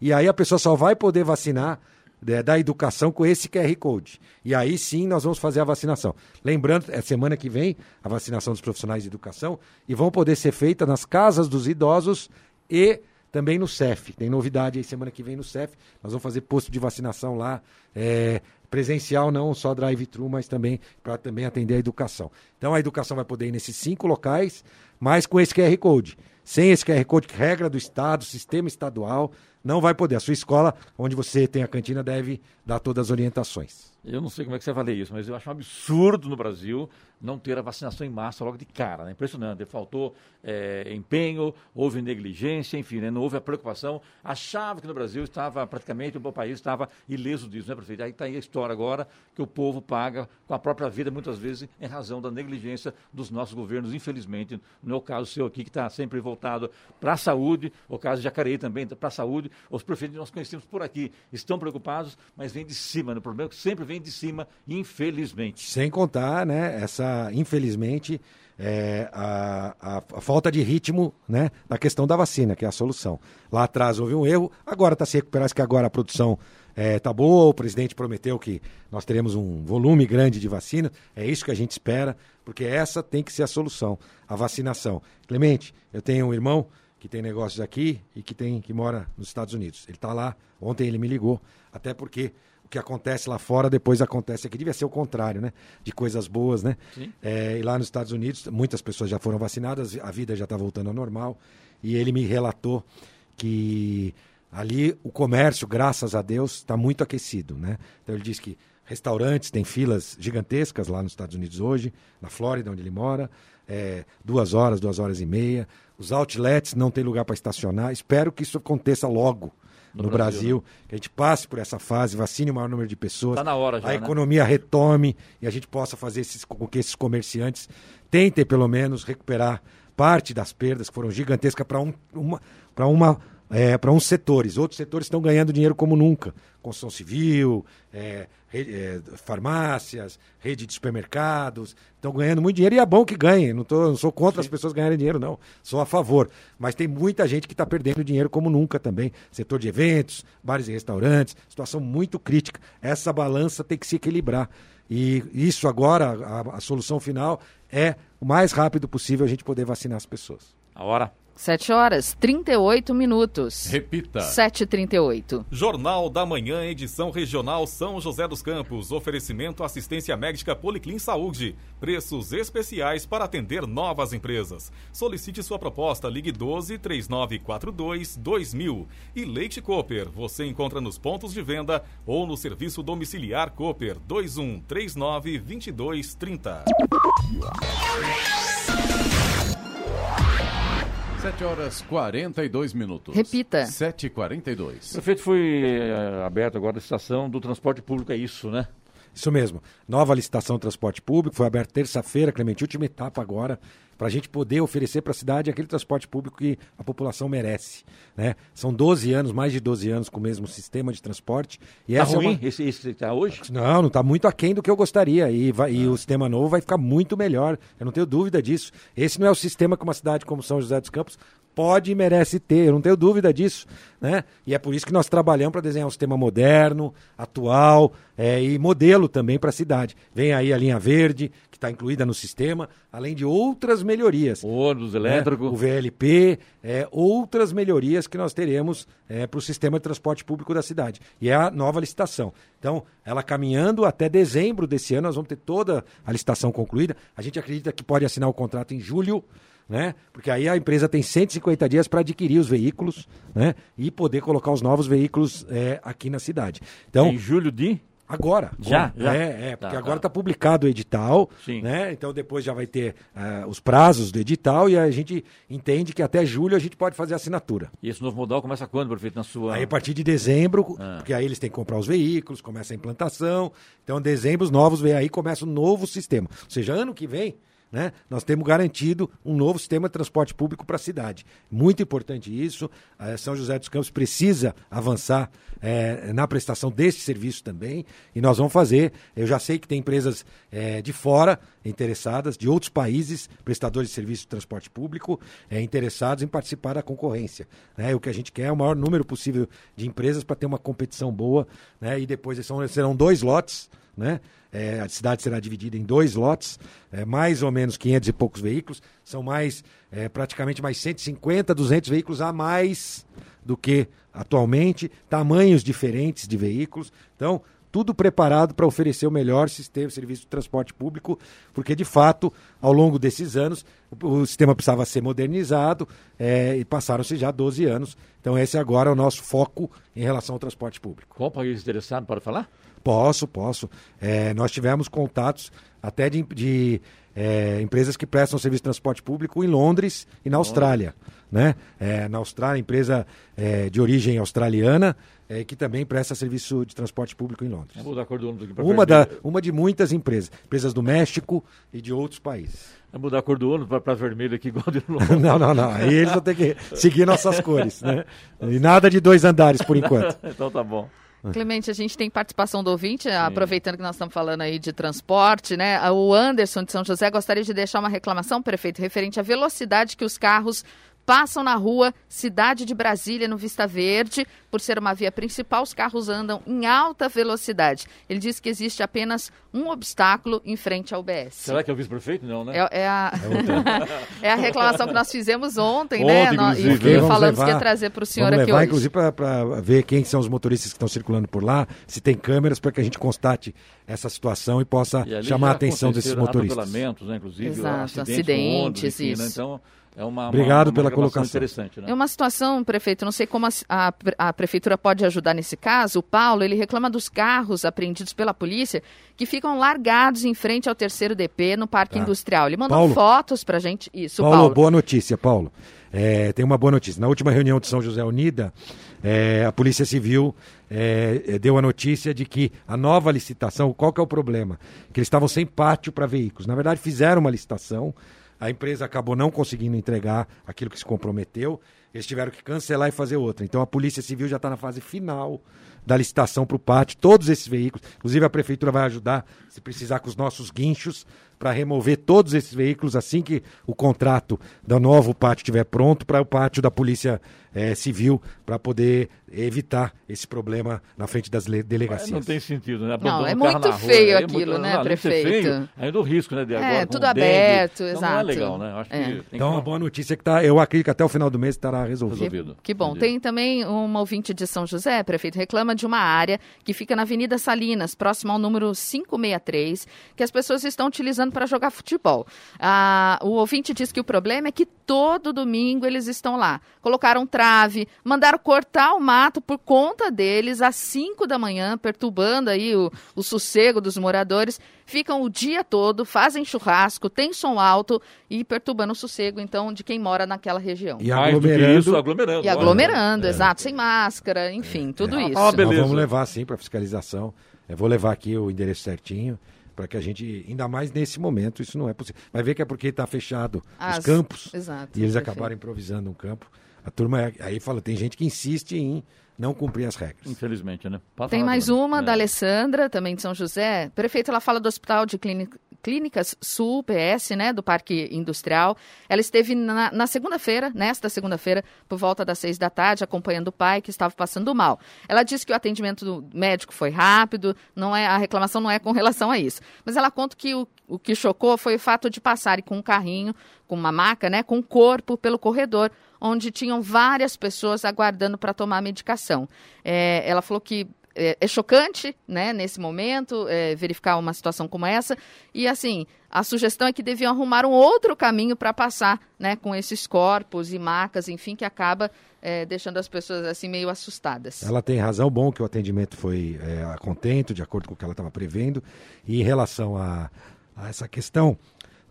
e aí a pessoa só vai poder vacinar é, da educação com esse QR Code. E aí sim nós vamos fazer a vacinação. Lembrando, é semana que vem a vacinação dos profissionais de educação e vão poder ser feita nas casas dos idosos e também no CEF. Tem novidade aí semana que vem no CEF. Nós vamos fazer posto de vacinação lá, é, presencial, não só drive-thru, mas também para também atender a educação. Então a educação vai poder ir nesses cinco locais, mas com esse QR Code. Sem esse QR Code, regra do Estado, sistema estadual, não vai poder. A sua escola, onde você tem a cantina, deve dar todas as orientações. Eu não sei como é que você avalia isso, mas eu acho um absurdo no Brasil não ter a vacinação em massa logo de cara. Né? Impressionante. Faltou é, empenho, houve negligência, enfim, né? não houve a preocupação. Achava que no Brasil estava praticamente, o país estava ileso disso, né, prefeito? Aí está aí a história agora que o povo paga com a própria vida, muitas vezes, em razão da negligência dos nossos governos, infelizmente. No meu caso seu aqui, que está sempre voltado para a saúde, o caso de Jacareí também para a saúde. Os prefeitos que nós conhecemos por aqui estão preocupados, mas vem de cima. Né? O problema é que sempre vem de cima, infelizmente. Sem contar, né, essa, infelizmente, é, a, a, a, falta de ritmo né, na questão da vacina, que é a solução. Lá atrás houve um erro, agora está se recuperando, que agora a produção está é, tá boa, o presidente prometeu que nós teremos um volume grande de vacina, é isso que a gente espera, porque essa tem que ser a solução, a vacinação. Clemente, eu tenho um irmão que tem negócios aqui e que, tem, que mora nos Estados Unidos. Ele está lá, ontem ele me ligou, até porque que acontece lá fora depois acontece aqui. Devia ser o contrário, né? De coisas boas, né? É, e lá nos Estados Unidos, muitas pessoas já foram vacinadas, a vida já está voltando ao normal. e ele me relatou que ali o comércio, graças a Deus, está muito aquecido, né? Então ele disse que restaurantes têm filas gigantescas lá nos Estados Unidos hoje, na Flórida, onde ele mora, é, duas horas, duas horas e meia. Os outlets não tem lugar para estacionar. Espero que isso aconteça logo no, No Brasil, Brasil, que a gente passe por essa fase, vacine o maior número de pessoas, Tá na hora já, a né? economia retome e a gente possa fazer esses, com que esses comerciantes tentem, pelo menos, recuperar parte das perdas que foram gigantescas para um, uma, para uma é, para uns setores. Outros setores estão ganhando dinheiro como nunca. Construção civil, é, é, farmácias, rede de supermercados, estão ganhando muito dinheiro e é bom que ganhem. Não, tô, não sou contra as pessoas ganharem dinheiro, não. Sou a favor. Mas tem muita gente que está perdendo dinheiro como nunca também. Setor de eventos, bares e restaurantes, situação muito crítica. Essa balança tem que se equilibrar. E isso agora, a, a solução final é o mais rápido possível a gente poder vacinar as pessoas. A hora. 7 horas 38 minutos. Repita. 7h38. Jornal da Manhã, edição regional São José dos Campos. Oferecimento assistência médica Policlin Saúde. Preços especiais para atender novas empresas. Solicite sua proposta, ligue 12 3942 2000. E Leite Cooper, você encontra nos pontos de venda ou no serviço domiciliar Cooper 21 39 22 30. 7 horas 42 minutos. Repita. 7h42. Prefeito, foi eh, aberto agora a licitação do transporte público, é isso, né? Isso mesmo. Nova licitação de transporte público, foi aberta terça-feira, Clemente, última etapa agora, para a gente poder oferecer para a cidade aquele transporte público que a população merece. Né? São 12 anos, mais de 12 anos com o mesmo sistema de transporte. E Tá essa é ruim uma... esse, esse que tá hoje? Não, não está muito aquém do que eu gostaria. E, vai- e o sistema novo vai ficar muito melhor. Eu não tenho dúvida disso. Esse não é o sistema que uma cidade como São José dos Campos pode e merece ter. Eu não tenho dúvida disso. Né? E é por isso que nós trabalhamos para desenhar um sistema moderno, atual é, e modelo também para a cidade. Vem aí a linha verde, que está incluída no sistema, além de outras melhorias. Ônibus né? elétrico. O VLP, é, outras melhorias que nós teremos para o sistema de transporte público da cidade. E é a nova licitação. Então, ela caminhando até dezembro desse ano, nós vamos ter toda a licitação concluída. A gente acredita que pode assinar o contrato em julho, né? Porque aí a empresa tem 150 dias para adquirir os veículos, né? E poder colocar os novos veículos é, aqui na cidade. Então, em julho de. Agora. Já? Já? É, é, porque Tá, agora tá. está publicado o edital, Sim. né? Então depois já vai ter ah, os prazos do edital e a gente entende que até julho a gente pode fazer a assinatura. E esse novo modal começa quando, prefeito, na sua. Aí a partir de dezembro, Ah. porque aí eles têm que comprar os veículos, começa a implantação. Então, em dezembro, os novos aí começa um novo sistema. Ou seja, ano que vem, né, nós temos garantido um novo sistema de transporte público para a cidade. Muito importante isso. São José dos Campos precisa avançar eh, na prestação desse serviço também. E nós vamos fazer. Eu já sei que tem empresas eh, de fora interessadas, de outros países, prestadores de serviço de transporte público, eh, interessados em participar da concorrência. Né? O que a gente quer é o maior número possível de empresas para ter uma competição boa. Né? E depois são, serão dois lotes. Né? É, a cidade será dividida em dois lotes, é, mais ou menos 500 e poucos veículos. São mais, é, praticamente mais 150, 200 veículos a mais do que atualmente, tamanhos diferentes de veículos. Então, tudo preparado para oferecer o melhor sistema, serviço de transporte público, porque de fato, ao longo desses anos, o, o sistema precisava ser modernizado é, e passaram-se já 12 anos. Então, esse agora é o nosso foco em relação ao transporte público. Qual país interessado para falar? Posso, posso. É, nós tivemos contatos até de, de, é, empresas que prestam serviço de transporte público em Londres e na Austrália. Né? É, na Austrália, empresa é, de origem australiana é, que também presta serviço de transporte público em Londres. Vamos mudar a cor do ônibus aqui para Uma, da, uma de muitas empresas. Empresas do México e de outros países. Vamos mudar a cor do ônibus para vermelho aqui, igual de não, não, não. Aí eles vão ter que seguir nossas cores. Né? E nada de dois andares por enquanto. então tá bom. Clemente, a gente tem participação do ouvinte, aproveitando que nós estamos falando aí de transporte, né? O Anderson de São José gostaria de deixar uma reclamação, prefeito, referente à velocidade que os carros passam na rua Cidade de Brasília, no Vista Verde. Por ser uma via principal, os carros andam em alta velocidade. Ele diz que existe apenas um obstáculo em frente ao BS. Será que é o vice-prefeito? Não, né? É, é a... é a reclamação que nós fizemos ontem, Ontem, né? Nós- inclusive. E Ok, vamos falamos que levar- ia trazer para o senhor Vamos aqui levar, hoje. inclusive, para ver quem são os motoristas que estão circulando por lá, se tem câmeras, para que a gente constate essa situação e possa E chamar a atenção desses motoristas. atropelamentos, né, inclusive, Exato, acidentes, acidentes, ônibus, enfim, né? isso. Então, é uma, Obrigado uma, uma pela colocação. interessante, né? É uma situação, prefeito, não sei como a, a, a prefeitura pode ajudar nesse caso. O Paulo, ele reclama dos carros apreendidos pela polícia que ficam largados em frente ao terceiro DP no Parque Tá. Industrial. Ele mandou Paulo. fotos pra gente. Isso, Paulo, Paulo. boa notícia, Paulo. É, tem uma boa notícia. Na última reunião de São José Unida, é, a Polícia Civil é, é, deu a notícia de que a nova licitação, qual que é o problema? Que eles estavam sem pátio para veículos. Na verdade, fizeram uma licitação, a empresa acabou não conseguindo entregar aquilo que se comprometeu, eles tiveram que cancelar e fazer outra. Então a Polícia Civil já está na fase final da licitação para o pátio, todos esses veículos. Inclusive a Prefeitura vai ajudar, se precisar, com os nossos guinchos, para remover todos esses veículos assim que o contrato do novo pátio estiver pronto para o pátio da Polícia eh, Civil, para poder evitar esse problema na frente das le- Mas delegacias. não tem sentido, né? Não, Abandonar é muito na rua, feio aí é aquilo, né, além de ser prefeito? Feio, ainda o risco, né? De É, agora, com tudo o dengue. aberto, Não, Não é exato. legal, né? Acho É. que tem Então, que... a boa notícia é que tá, eu acredito que até o final do mês estará resolvido. Resolvido. Que bom. Entendi. Tem também um ouvinte de São José, prefeito, reclama de uma área que fica na Avenida Salinas, próximo ao número 563, que as pessoas estão utilizando para jogar futebol. Ah, o ouvinte diz que o problema é que todo domingo eles estão lá. Colocaram trave, mandaram cortar o mato por conta deles às 5 da manhã, perturbando aí o, o sossego dos moradores. Ficam o dia todo, fazem churrasco, tem som alto e perturbando o sossego, então, de quem mora naquela região. E do que aglomerando. isso, aglomerando. E olha. aglomerando, exato, sem máscara, enfim, tudo É. isso. Ah, beleza. Nós vamos levar sim para fiscalização. Eu vou levar aqui o endereço certinho para que a gente, ainda mais nesse momento, isso não é possível. Vai ver que é porque está fechado As- os campos Exato. e eles perfeito. acabaram improvisando um campo. A turma é- aí fala, tem gente que insiste em não cumprir as regras. Infelizmente, né? Pode Tem mais Bruno. uma É. da Alessandra, também de São José. Prefeita, ela fala do Hospital de Clíni- Clínicas Sul, PS, né, do Parque Industrial. Ela esteve na, na segunda-feira, nesta segunda-feira, por volta das seis da tarde, acompanhando o pai que estava passando mal. Ela disse que o atendimento médico foi rápido, não é a reclamação não é com relação a isso. Mas ela conta que o, o que chocou foi o fato de passarem com um carrinho, com uma maca, né, com um corpo pelo corredor, onde tinham várias pessoas aguardando para tomar a medicação. É, ela falou que é, é chocante, né, nesse momento, é, verificar uma situação como essa. E, assim, a sugestão é que deviam arrumar um outro caminho para passar, né, com esses corpos e macas, enfim, que acaba é, deixando as pessoas, assim, meio assustadas. Ela tem razão, bom que o atendimento foi é, contento, de acordo com o que ela estava prevendo. E em relação a, a essa questão,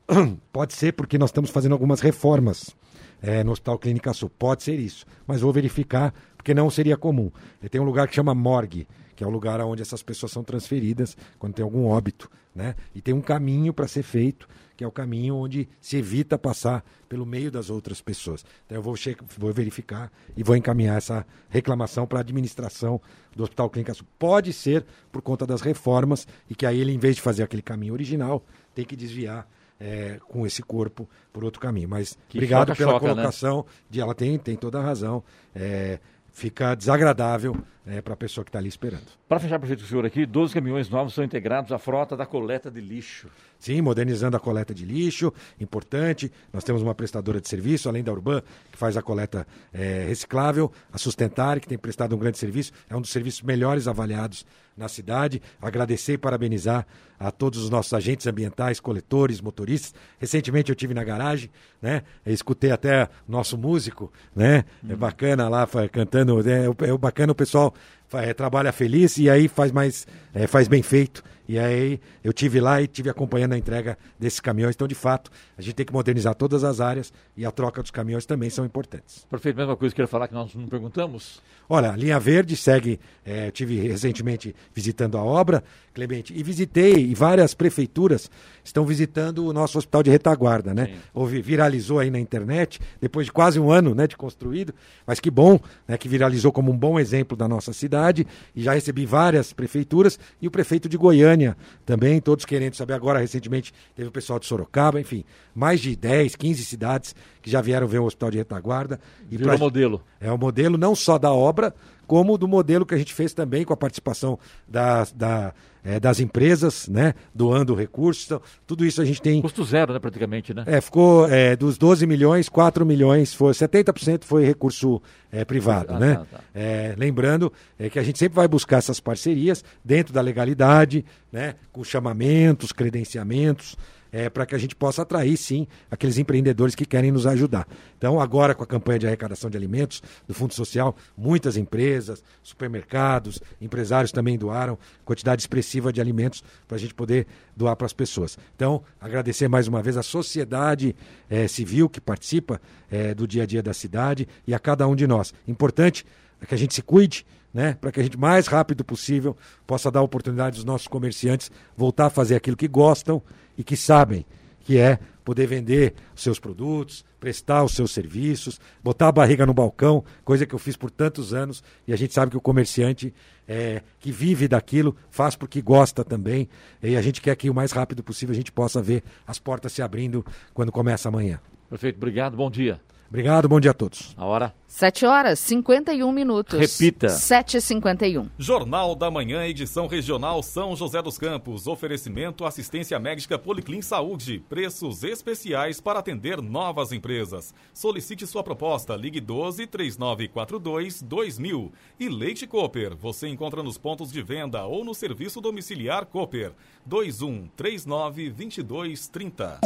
pode ser porque nós estamos fazendo algumas reformas é, no Hospital Clínica Sul. Pode ser isso, mas vou verificar, porque não seria comum. E tem um lugar que chama morgue, que é o lugar onde essas pessoas são transferidas quando tem algum óbito. Né? E tem um caminho para ser feito, que é o caminho onde se evita passar pelo meio das outras pessoas. Então eu vou, vou verificar e vou encaminhar essa reclamação para a administração do Hospital Clínica Sul. Pode ser por conta das reformas e que aí ele, em vez de fazer aquele caminho original, tem que desviar é, com esse corpo por outro caminho. Mas Que obrigado choca, pela choca, né? colocação. De, ela tem, tem toda a razão. É, fica desagradável para a pessoa que está ali esperando. Para fechar, prefeito, o senhor aqui, 12 caminhões novos são integrados à frota da coleta de lixo. Sim, modernizando a coleta de lixo, importante. Nós temos uma prestadora de serviço, além da Urban, que faz a coleta eh, reciclável, a Sustentar, que tem prestado um grande serviço, é um dos serviços melhores avaliados na cidade. Agradecer e parabenizar a todos os nossos agentes ambientais, coletores, motoristas. Recentemente eu tive na garagem, né? Eu escutei até nosso músico, né? É bacana lá cantando, é, o- é o bacana o pessoal é, trabalha feliz e aí faz mais, é, faz bem feito. E aí eu tive lá e tive acompanhando a entrega desses caminhões. Então, de fato, a gente tem que modernizar todas as áreas e a troca dos caminhões também são importantes. Prefeito, mesma coisa que eu queria falar que nós não perguntamos. Olha, a Linha Verde segue. eh, eu tive recentemente visitando a obra, Clemente, e visitei, e várias prefeituras estão visitando o nosso hospital de retaguarda, né? Sim. Houve, viralizou aí na internet, depois de quase um ano né, de construído, mas que bom né, que viralizou como um bom exemplo da nossa cidade, e já recebi várias prefeituras, e o prefeito de Goiânia também, todos querendo saber agora, recentemente teve o pessoal de Sorocaba, enfim, mais de 10, 15 cidades que já vieram ver o hospital de retaguarda. E Virou pra- modelo. é o modelo não só da obra, como do modelo que a gente fez também com a participação das, da, eh, das empresas, né? Doando recursos. Então, tudo isso a gente tem. Custo zero, né, praticamente, né? É, ficou eh, dos 12 milhões, 4 milhões, foi 70% foi recurso eh, privado, Ah, né? tá, tá. É, lembrando é, que a gente sempre vai buscar essas parcerias dentro da legalidade, né? Com chamamentos, credenciamentos. É, para que a gente possa atrair, sim, aqueles empreendedores que querem nos ajudar. Então, agora com a campanha de arrecadação de alimentos do Fundo Social, muitas empresas, supermercados, empresários também doaram quantidade expressiva de alimentos para a gente poder doar para as pessoas. Então, agradecer mais uma vez a sociedade é, civil que participa é, do dia a dia da cidade e a cada um de nós. Importante que a gente se cuide, né, para que a gente mais rápido possível possa dar oportunidade aos nossos comerciantes voltar a fazer aquilo que gostam e que sabem, que é poder vender seus produtos, prestar os seus serviços, botar a barriga no balcão, coisa que eu fiz por tantos anos, e a gente sabe que o comerciante é, que vive daquilo faz porque gosta também, e a gente quer que o mais rápido possível a gente possa ver as portas se abrindo quando começa amanhã. Prefeito, obrigado, bom dia. Obrigado, bom dia a todos. A hora? 7 horas 51 minutos. Repita. 7h51. Jornal da Manhã, edição regional São José dos Campos. Oferecimento assistência médica Policlin Saúde. Preços especiais para atender novas empresas. Solicite sua proposta. Ligue 12 3942 2000. E Leite Cooper. Você encontra nos pontos de venda ou no serviço domiciliar Cooper. 21 39 22 30.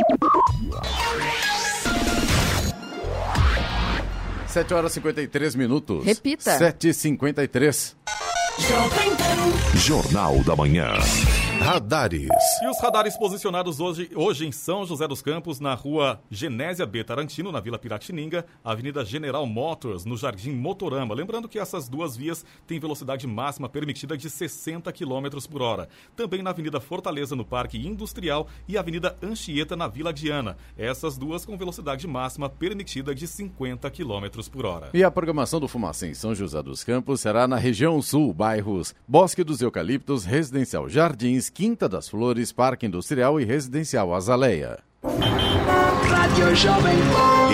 7 horas e 53 minutos. Repita. 7h53. Jornal da Manhã. Radares. E os radares posicionados hoje, hoje em São José dos Campos, na rua Genésia B. Tarantino, na Vila Piratininga, Avenida General Motors, no Jardim Motorama. Lembrando que essas duas vias têm velocidade máxima permitida de 60 km por hora. Também na Avenida Fortaleza, no Parque Industrial, e Avenida Anchieta, na Vila Diana. Essas duas com velocidade máxima permitida de 50 km por hora. E a programação do Fumacê em São José dos Campos será na região sul, bairros Bosque dos Eucaliptos, Residencial Jardins, Quinta das Flores, Parque Industrial e Residencial Azaleia.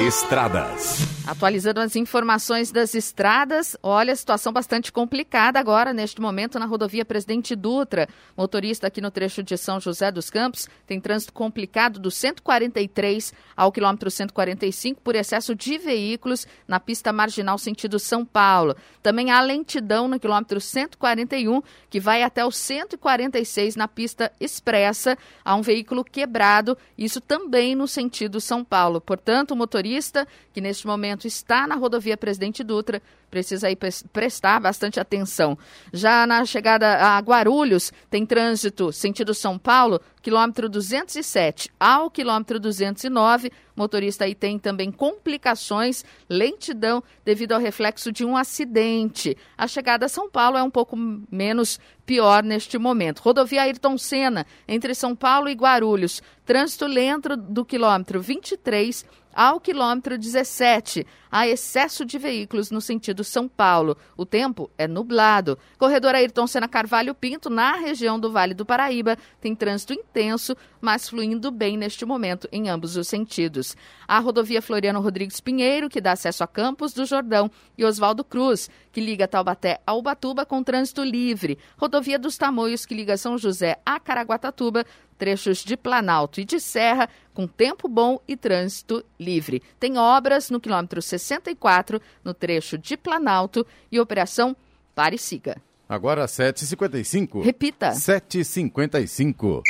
Estradas. Atualizando as informações das estradas, olha, situação bastante complicada agora, neste momento, na rodovia Presidente Dutra. Motorista aqui no trecho de São José dos Campos tem trânsito complicado do 143 ao quilômetro 145 por excesso de veículos na pista marginal sentido São Paulo. Também há lentidão no quilômetro 141, que vai até o 146 na pista expressa. Há um veículo quebrado, isso também no sentido São Paulo. Portanto, o motorista que neste momento está na rodovia Presidente Dutra precisa aí prestar bastante atenção. Já na chegada a Guarulhos, tem trânsito sentido São Paulo, quilômetro 207 ao quilômetro 209. Motorista aí tem também complicações, lentidão devido ao reflexo de um acidente. A chegada a São Paulo é um pouco menos pior neste momento. Rodovia Ayrton Senna, entre São Paulo e Guarulhos. Trânsito lento do quilômetro 23 ao quilômetro 17. Há excesso de veículos no sentido São Paulo. O tempo é nublado. Corredor Ayrton Senna Carvalho Pinto, na região do Vale do Paraíba, tem trânsito intenso, mas fluindo bem neste momento em ambos os sentidos. A rodovia Floriano Rodrigues Pinheiro, que dá acesso a Campos do Jordão, e Oswaldo Cruz, que liga Taubaté a Ubatuba com trânsito livre. Rodovia dos Tamoios, que liga São José a Caraguatatuba, trechos de Planalto e de Serra, com tempo bom e trânsito livre. Tem obras no quilômetro 64, no trecho de Planalto, e operação Pare e Siga. Agora 7h55. Repita. 7h55.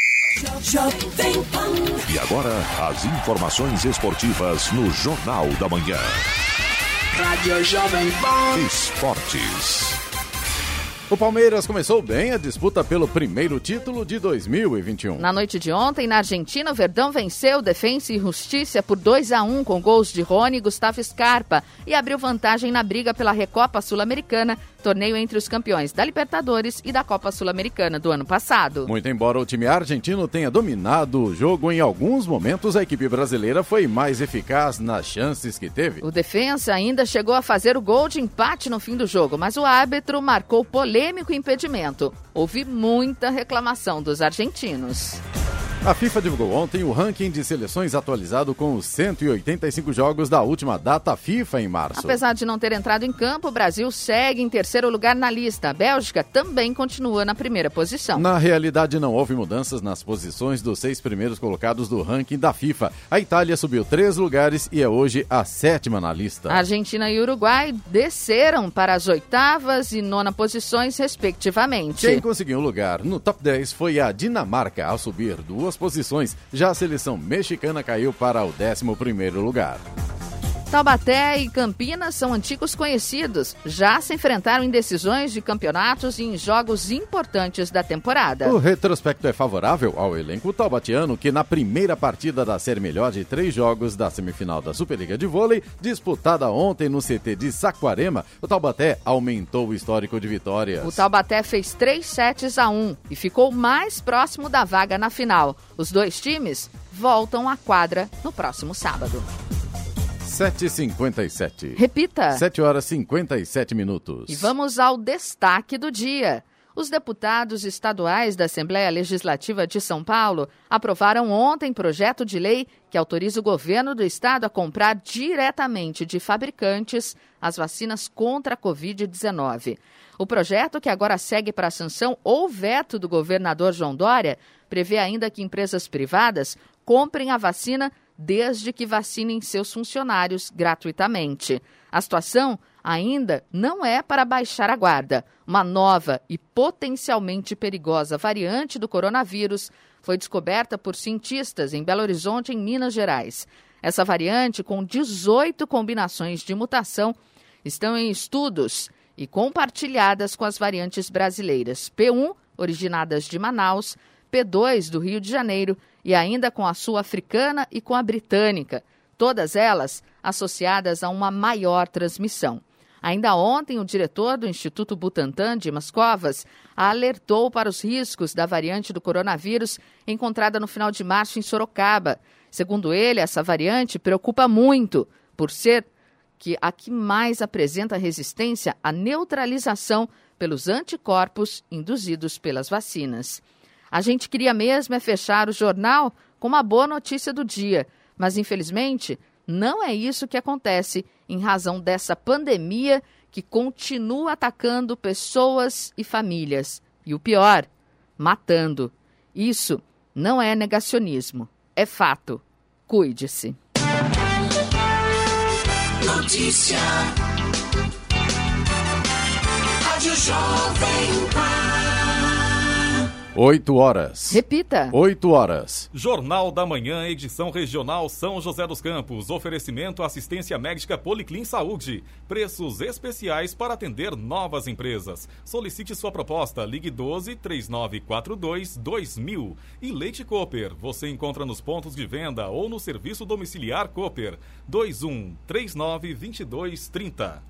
E agora, as informações esportivas no Jornal da Manhã. Rádio Jovem Pan. Esportes. O Palmeiras começou bem a disputa pelo primeiro título de 2021. Na noite de ontem, na Argentina, o Verdão venceu Defensa e Justiça por 2 a 1 com gols de Rony e Gustavo Scarpa e abriu vantagem na briga pela Recopa Sul-Americana, torneio entre os campeões da Libertadores e da Copa Sul-Americana do ano passado. Muito embora o time argentino tenha dominado o jogo em alguns momentos, a equipe brasileira foi mais eficaz nas chances que teve. O defensa ainda chegou a fazer o gol de empate no fim do jogo, mas o árbitro marcou polêmico impedimento. Houve muita reclamação dos argentinos. A FIFA divulgou ontem o ranking de seleções atualizado com os 185 jogos da última data FIFA em março. Apesar de não ter entrado em campo, o Brasil segue em terceiro lugar na lista. A Bélgica também continua na primeira posição. Na realidade, não houve mudanças nas posições dos seis primeiros colocados do ranking da FIFA. A Itália subiu três lugares e é hoje a sétima na lista. A Argentina e Uruguai desceram para as oitavas e nona posições, respectivamente. Quem conseguiu um lugar no top 10 foi a Dinamarca, ao subir duas duas posições. Já a seleção mexicana caiu para o 11 lugar. Taubaté e Campinas são antigos conhecidos. Já se enfrentaram em decisões de campeonatos e em jogos importantes da temporada. O retrospecto é favorável ao elenco taubatiano, que na primeira partida da série melhor de três jogos da semifinal da Superliga de Vôlei, disputada ontem no CT de Saquarema, o Taubaté aumentou o histórico de vitórias. O Taubaté fez 3 sets a 1 e ficou mais próximo da vaga na final. Os dois times voltam à quadra no próximo sábado. 7h57. Repita. 7 horas 57 minutos. E vamos ao destaque do dia. Os deputados estaduais da Assembleia Legislativa de São Paulo aprovaram ontem projeto de lei que autoriza o governo do estado a comprar diretamente de fabricantes as vacinas contra a Covid-19. O projeto, que agora segue para a sanção ou veto do governador João Dória, prevê ainda que empresas privadas comprem a vacina desde que vacinem seus funcionários gratuitamente. A situação ainda não é para baixar a guarda. Uma nova e potencialmente perigosa variante do coronavírus foi descoberta por cientistas em Belo Horizonte, em Minas Gerais. Essa variante, com 18 combinações de mutação, estão em estudos e compartilhadas com as variantes brasileiras P1, originadas de Manaus, P2 do Rio de Janeiro e ainda com a sul-africana e com a britânica, todas elas associadas a uma maior transmissão. Ainda ontem, o diretor do Instituto Butantan, Dimas Covas, alertou para os riscos da variante do coronavírus encontrada no final de março em Sorocaba. Segundo ele, essa variante preocupa muito por ser que a que mais apresenta resistência à neutralização pelos anticorpos induzidos pelas vacinas. A gente queria mesmo é fechar o jornal com uma boa notícia do dia, mas infelizmente não é isso que acontece em razão dessa pandemia que continua atacando pessoas e famílias. E o pior, matando. Isso não é negacionismo, é fato. Cuide-se. Notícia. Rádio Jovem Pan. 8 horas. Repita. 8 horas. Jornal da Manhã, edição regional São José dos Campos. Oferecimento assistência médica Policlin Saúde. Preços especiais para atender novas empresas. Solicite sua proposta. Ligue 12 3942 2000. E Leite Cooper. Você encontra nos pontos de venda ou no serviço domiciliar Cooper. 21 39 22 30.